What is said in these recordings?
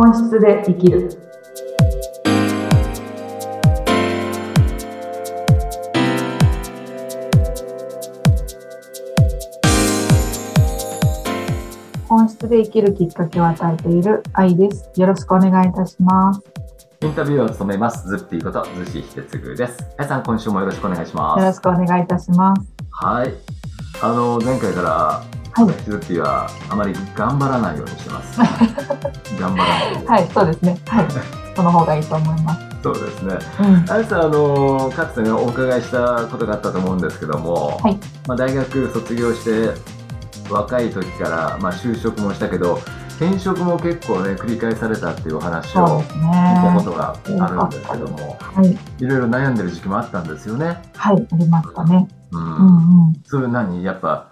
本質で生きる。本質で生きるきっかけを与えている愛です。よろしくお願いいたします。インタビューを務めます、ズッピーこと、ズシヒテツグです。皆さん、今週もよろしくお願いしよろます。しくお願いいたします。はい。あの、前回から、はいズッピーはあまり頑張らないようにしてます。頑張らない。はい、そうですね。はい。その方がいいと思います。そうですね。うん。あやさん、あの、かつてね、お伺いしたことがあったと思うんですけども、はいまあ、大学卒業して、若い時から、まあ、就職もしたけど、転職も結構ね、繰り返されたっていうお話を聞いたこね。とがあるんですけども、はい。いろいろ悩んでる時期もあったんですよね。はい、ありましたね。うんうんうん。それ何？やっぱ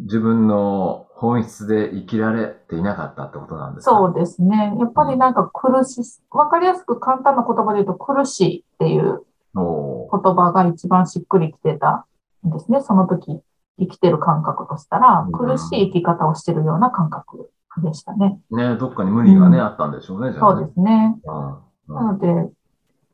自分の本質で生きられていなかったってことなんですか？そうですね。やっぱりなんか苦しい、わかりやすく簡単な言葉で言うと苦しいっていう言葉が一番しっくりきてたんですね。その時生きてる感覚としたらうん、苦しい生き方をしてるような感覚でしたね。ねどっかに無理がね、うんあったんでしょうね、じゃそうあね。ですね。うんなので、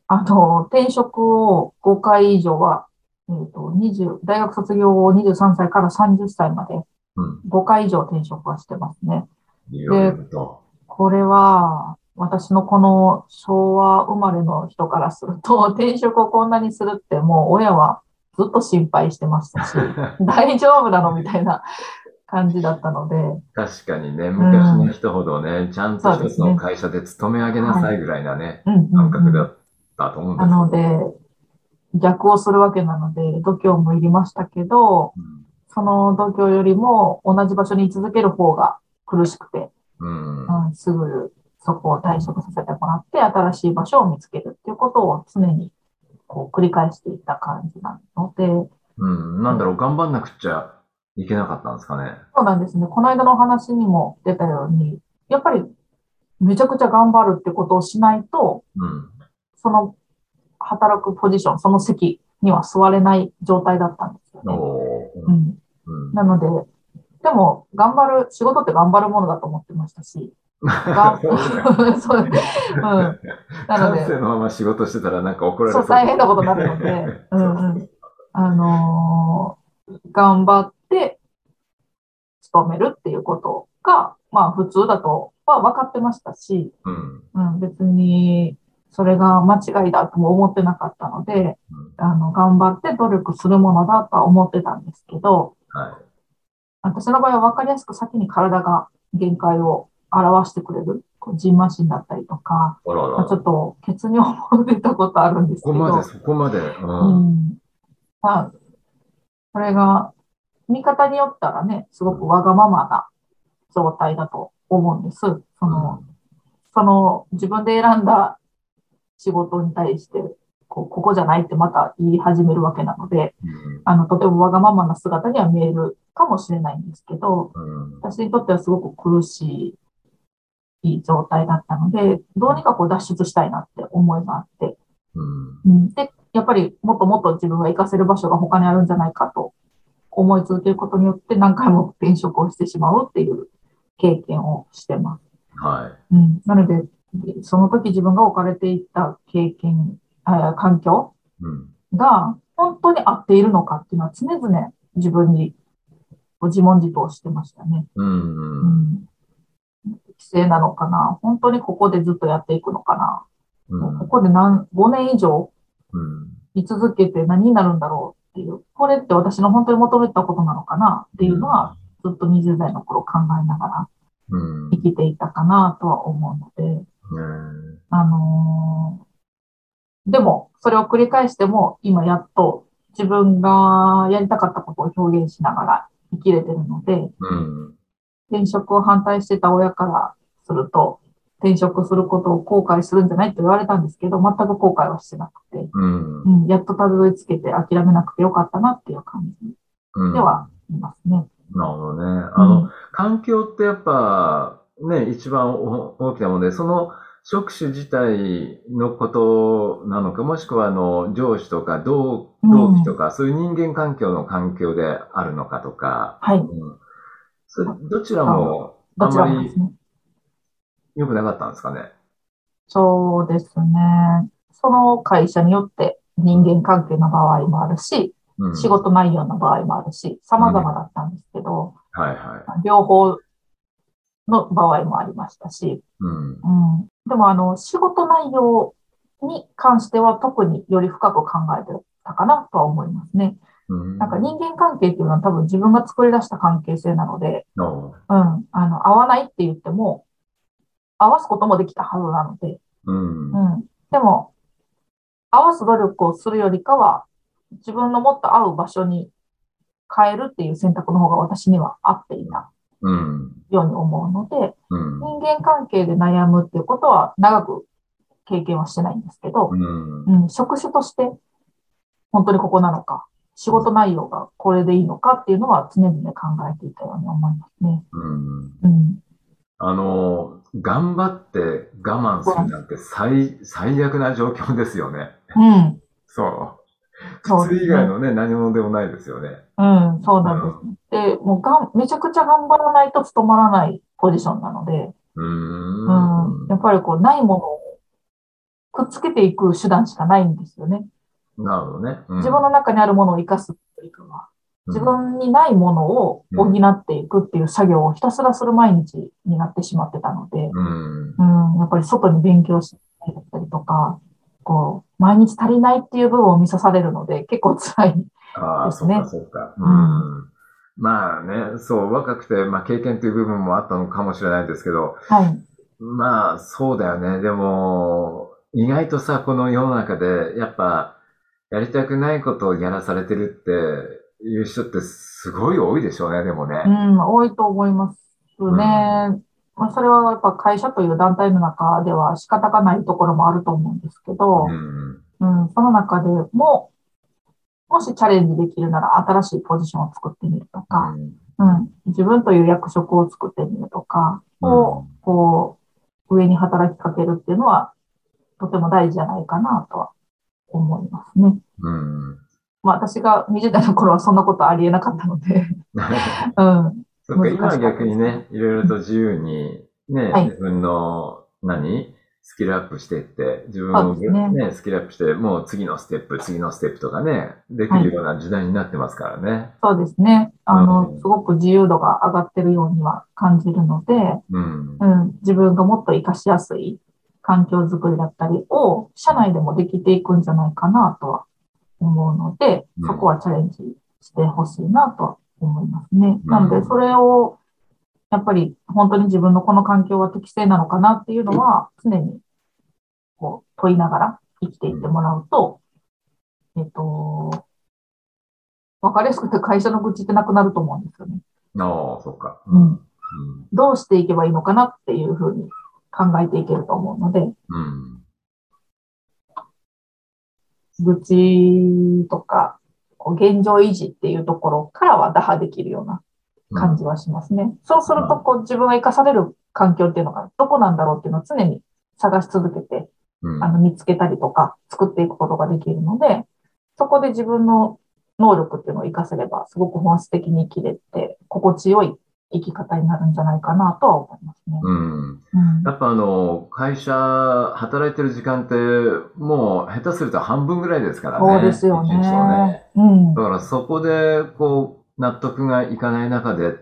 あの、転職を5回以上は、えっと、20、大学卒業後23歳から30歳までうん。5回以上転職はしてますね。いろいろと。これは、私のこの昭和生まれの人からすると、転職をこんなにするってもう親はずっと心配してましたし、大丈夫なのみたいな感じだったので、確かにね、昔の人ほどね、ちゃんと一つの会社で勤め上げなさいぐらいなね、うん。うん。感うん。覚だったと思うんでなすよ。ので、逆をするわけなので、度胸もいりましたけど、その度胸よりも同じ場所に居続ける方が苦しくて、うん。うん。うん、すぐそこを退職させてもらって、新しい場所を見つけるっていうことを常にこう繰り返していった感じなので、うん。なんだろう、頑張んなくっちゃいけなかったんですかね。そうなんですね。この間のお話にも出たように、やっぱりめちゃくちゃ頑張るってことをしないと、うん。その働くポジション、その席には座れない状態だったんですよね。おーうん、うん。なので、でも頑張る、仕事って頑張るものだと思ってましたし、が そうう、うん。なので、感性のまま仕事してたらなんか怒られそ、う。大変なことになるので、うんうん。あのー頑張って、勤めるっていうことが、まあ普通だとは分かってましたし、うん。うん、別にそれが間違いだとも思ってなかったので、うんあの、頑張って努力するものだとは思ってたんですけど、はい。私の場合は分かりやすく先に体が限界を表してくれる、こうジンマシンだったりとか、あらら。まあちょっと血尿も出たことあるんですけど、そこまで、そこまで。う。うんん。まあ、これが、見方によったらね、すごくわがままな状態だと思うんです。その、その自分で選んだ仕事に対して、こうここじゃないってまた言い始めるわけなので、うんあの、とてもわがままな姿には見えるかもしれないんですけど、うん。私にとってはすごく苦しい状態だったので、どうにかこう脱出したいなって思いがあって、うん。うんで、やっぱりもっともっと自分が活かせる場所が他にあるんじゃないかと思い続けることによって何回も転職をしてしまうっていう経験をしてます。はい。うん、なので、その時自分が置かれていた経験、あ環境うん。が本当に合っているのかっていうのは常々自分に自問自答してましたね。うん。ううん。ん、規制なのかな本当にここでずっとやっていくのかな、うん。ここで何、5年以上うん。居続けて何になるんだろうっていう、これって私の本当に求めたことなのかなっていうのは、ずっと20代の頃考えながらうん。生きていたかなとは思うので、うん。あのーでも、それを繰り返しても、今やっと自分がやりたかったことを表現しながら生きれてるので、うん。転職を反対してた親からすると、転職することを後悔するんじゃないって言われたんですけど、全く後悔はしてなくて、うん。うん、やっとたどり着けて諦めなくてよかったなっていう感じうん。ではいますね。なるほどね。うあの、ん、環境ってやっぱ、ね、一番お大きなもので、その職種自体のことなのか、もしくはあの、上司とか同同期とか、そういう人間環境の環境であるのかとか、はい。うん、それどちらもあまり。良くなかったんですかね？そうですね。その会社によって人間関係の場合もあるし、うん。仕事内容の場合もあるし、様々だったんですけど、はいはい。両方の場合もありましたし、うん。うん、でもあの、仕事内容に関しては特により深く考えてたかなとは思いますね。うん。なんか人間関係っていうのは多分自分が作り出した関係性なので、のうん、あの、合わないって言っても、合わすこともできたはずなので、うん。うん。でも、合わす努力をするよりかは、自分のもっと合う場所に変えるっていう選択の方が私には合っていたうん。ように思うので、うん。人間関係で悩むっていうことは長く経験はしてないんですけど、うん。うん、職種として本当にここなのか、仕事内容がこれでいいのかっていうのは常々考えていたように思いますね。うん。うん。あの、頑張って我慢するなんて最、最悪な状況ですよね。うん。そう。普通以外のね、何者でもないですよね。うん、そうなんです。で、もうがん、めちゃくちゃ頑張らないと務まらないポジションなので、うーうんん。。やっぱりこう、ないものをくっつけていく手段しかないんですよね。なるほどね。うん自分の中にあるものを生かすというかは、自分にないものを補っていくっていう作業をひたすらする毎日になってしまってたので、うん。うん、やっぱり外に勉強したりだったりとか、こう、毎日足りないっていう部分を見さされるので、結構辛い。ああ、ですねそうか、そうか。ううん。まあね、そう、若くて、まあ経験という部分もあったのかもしれないですけど、はい。まあ、そうだよね。でも、意外とさ、この世の中で、やっぱ、やりたくないことをやらされてるっていう人ってすごい多いでしょうね、でもね。うん、多いと思いますね。まあ、それはやっぱ会社という団体の中では仕方がないところもあると思うんですけどう、ん。うん、その中でも、もしチャレンジできるなら新しいポジションを作ってみるとか、うん、自分という役職を作ってみるとか、を、こう、上に働きかけるっていうのは、とても大事じゃないかなとは思いますね。うん。まあ私が20代の頃はそんなことありえなかったので、うん、そっか、今逆にね、いろいろと自由に、ね、はい。自分の、何？スキルアップしていって、自分をねね、スキルアップして、もう次のステップ、次のステップとかね、できるような時代になってますからね。そうですね。あうのん、すごく自由度が上がってるようには感じるので、うん。うん、自分がもっと活かしやすい環境づくりだったりを、社内でもできていくんじゃないかなとは思うのでうん、そこはチャレンジしてほしいなとは思いますね。うんなので、それを、やっぱり本当に自分のこの環境は適正なのかなっていうのは、常にこう問いながら生きていってもらうと、えっと、わかりやすくて会社の愚痴ってなくなると思うんですよね。ああ、そっか。うんうん。どうしていけばいいのかなっていうふうに考えていけると思うので、うん。愚痴とか、現状維持っていうところからは打破できるような感じはしますね。そうすると、こう自分が生かされる環境っていうのがどこなんだろうっていうのを常に探し続けて、うん。あの見つけたりとか作っていくことができるので、そこで自分の能力っていうのを活かせれば、すごく本質的に生きれて、心地よい生き方になるんじゃないかなとは思いますね。うん。うんやっぱあの、会社、働いてる時間って、もう下手すると半分ぐらいですからね。そうですよねね。うんだ。からそこで、こう、納得がいかない中で、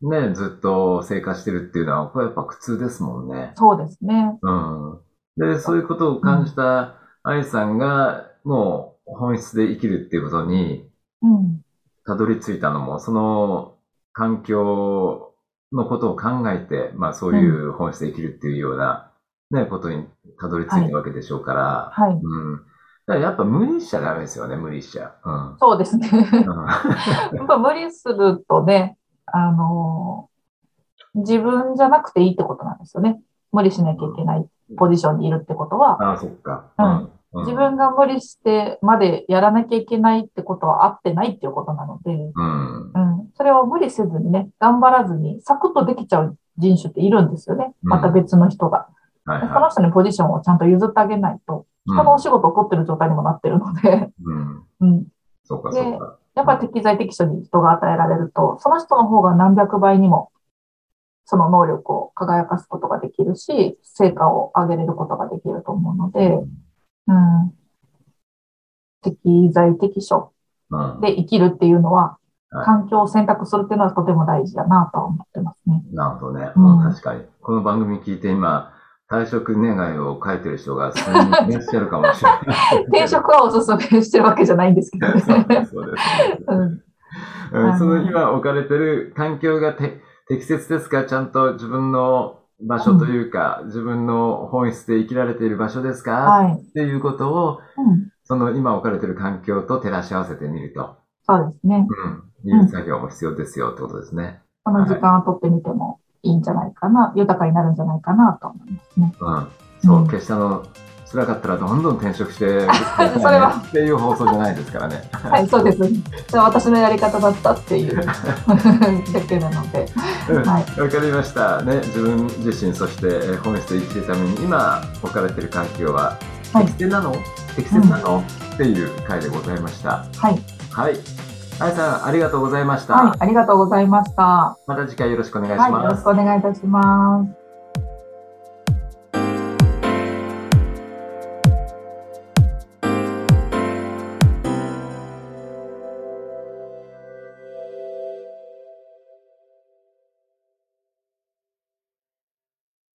ね、ずっと生活してるっていうのは、これやっぱ苦痛ですもんね。そうですね。うん。で、そういうことを感じた愛さんが、もう本質で生きるっていうことに、うん。たどり着いたのも、その環境のことを考えて、まあそういう本質で生きるっていうような、ね、ことにたどり着いたわけでしょうから、はい。うん。らやっぱ無理しちゃダメですよね、無理しちゃ。うん。そうですね。うん やっぱ無理するとね、あの自分じゃなくていいってことなんですよね。無理しなきゃいけないポジションにいるってことは、ああ、そっか。うんうん自分が無理してまでやらなきゃいけないってことは合ってないっていうことなので、うん。うん。それを無理せずにね、頑張らずに、サクッとできちゃう人種っているんですよね。うんまた別の人が。はいそのは人にポジションをちゃんと譲ってあげないと、い。人のお仕事を取ってる状態にもなってるので、うん。うん。そうか、でそうか。やっぱり適材適所に人が与えられると、その人の方が何百倍にもその能力を輝かすことができるし、成果を上げれることができると思うので、うん。適材適所うん。で生きるっていうのは、はい環境を選択するっていうのはとても大事だなとは思ってますね。なるほどね。うん確かに。この番組聞いて今、退職願いを書いてる人が数人いらっしゃるかもしれない。転職はおすすめしてるわけじゃないんですけどそうでね。す、そうです。うんうんその今置かれてる環境がて適切ですか？ちゃんと自分の場所というか、自分の本質で生きられている場所ですか、はい。っていうことを、うん。その今置かれている環境と照らし合わせてみると、そうですね。うん、いう作業も必要ですよってことですね。この時間を取ってみてもいいんじゃないかな、豊かになるんじゃないかなと思いますね。うん。そうう、ん決してあの、辛かったらどんどん転職して、それはっていう放送じゃないですからね。はい、そうです。それは私のやり方だったっていうだけなので。うんはい。わかりました。ね、自分自身、そしてえー本質で生きていくために、今置かれている環境は、はい適正なの、適切なの、っていう回でございました。はい。はい。あやさん、ありがとうございました。はい。ありがとうございました。また次回よろしくお願いしはい。ます。よろしくお願いいたします。